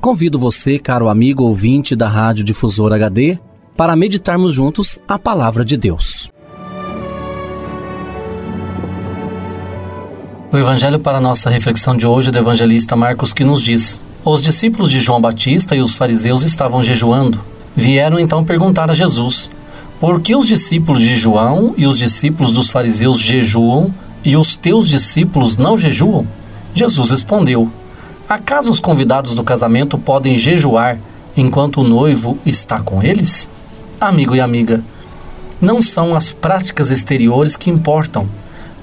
Convido você, caro amigo ouvinte da Rádio Difusor HD, para meditarmos juntos a palavra de Deus. O evangelho para nossa reflexão de hoje é do evangelista Marcos que nos diz: Os discípulos de João Batista e os fariseus estavam jejuando. Vieram então perguntar a Jesus: Por que os discípulos de João e os discípulos dos fariseus jejuam e os teus discípulos não jejuam? Jesus respondeu: Acaso os convidados do casamento podem jejuar enquanto o noivo está com eles? Amigo e amiga, não são as práticas exteriores que importam,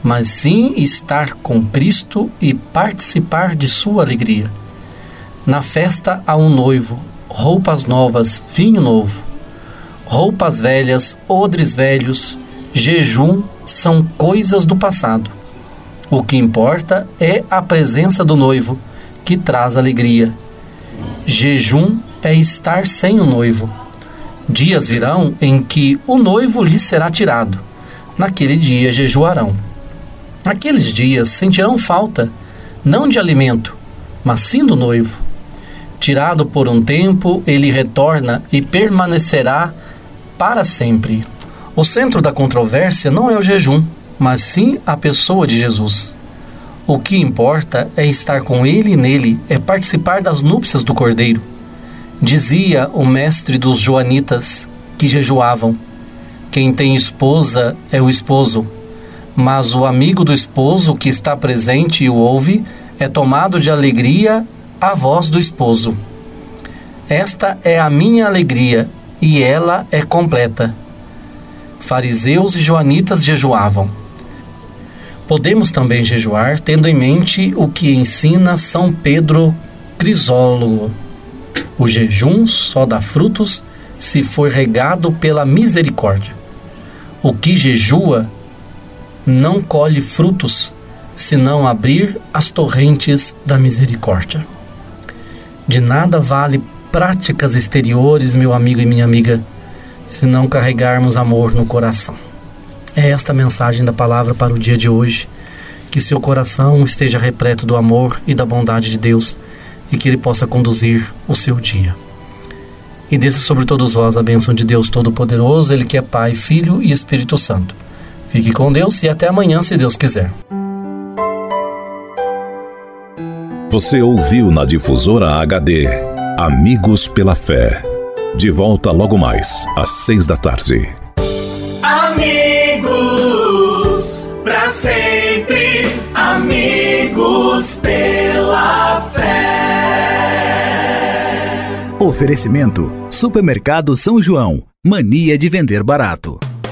mas sim estar com Cristo e participar de sua alegria. Na festa há um noivo, roupas novas, vinho novo. Roupas velhas, odres velhos, jejum são coisas do passado. O que importa é a presença do noivo que traz alegria. Jejum é estar sem o noivo. Dias virão em que o noivo lhe será tirado. Naquele dia jejuarão. Naqueles dias sentirão falta, não de alimento, mas sim do noivo. Tirado por um tempo, ele retorna e permanecerá para sempre. O centro da controvérsia não é o jejum, mas sim a pessoa de Jesus. O que importa é estar com ele e nele, é participar das núpcias do Cordeiro. Dizia o mestre dos joanitas que jejuavam: Quem tem esposa é o esposo, mas o amigo do esposo que está presente e o ouve é tomado de alegria a voz do esposo. Esta é a minha alegria e ela é completa. Fariseus e joanitas jejuavam. Podemos também jejuar tendo em mente o que ensina São Pedro Crisólogo. O jejum só dá frutos se for regado pela misericórdia. O que jejua não colhe frutos se não abrir as torrentes da misericórdia. De nada vale práticas exteriores, meu amigo e minha amiga, se não carregarmos amor no coração. É esta a mensagem da palavra para o dia de hoje. Que seu coração esteja repleto do amor e da bondade de Deus e que Ele possa conduzir o seu dia. E desça sobre todos vós a bênção de Deus Todo-Poderoso, Ele que é Pai, Filho e Espírito Santo. Fique com Deus e até amanhã, se Deus quiser. Você ouviu na Difusora HD Amigos pela Fé. De volta logo mais, às seis da tarde. Sempre amigos pela fé. Oferecimento: Supermercado São João. Mania de vender barato.